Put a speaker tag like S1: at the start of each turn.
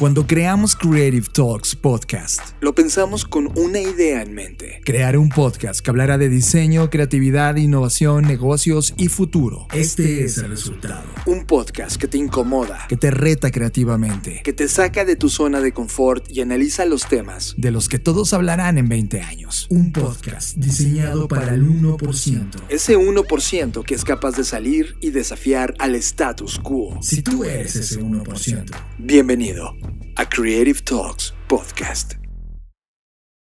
S1: Cuando creamos Creative Talks Podcast,
S2: lo pensamos con una idea en mente.
S1: Crear un podcast que hablará de diseño, creatividad, innovación, negocios y futuro.
S3: Este es el resultado.
S2: Un podcast que te incomoda,
S1: que te reta creativamente,
S2: que te saca de tu zona de confort y analiza los temas
S1: de los que todos hablarán en 20 años.
S3: Un podcast diseñado para el 1%.
S2: Ese 1% que es capaz de salir y desafiar al status quo.
S3: Si tú eres ese 1%.
S2: Bienvenido a Creative Talks Podcast.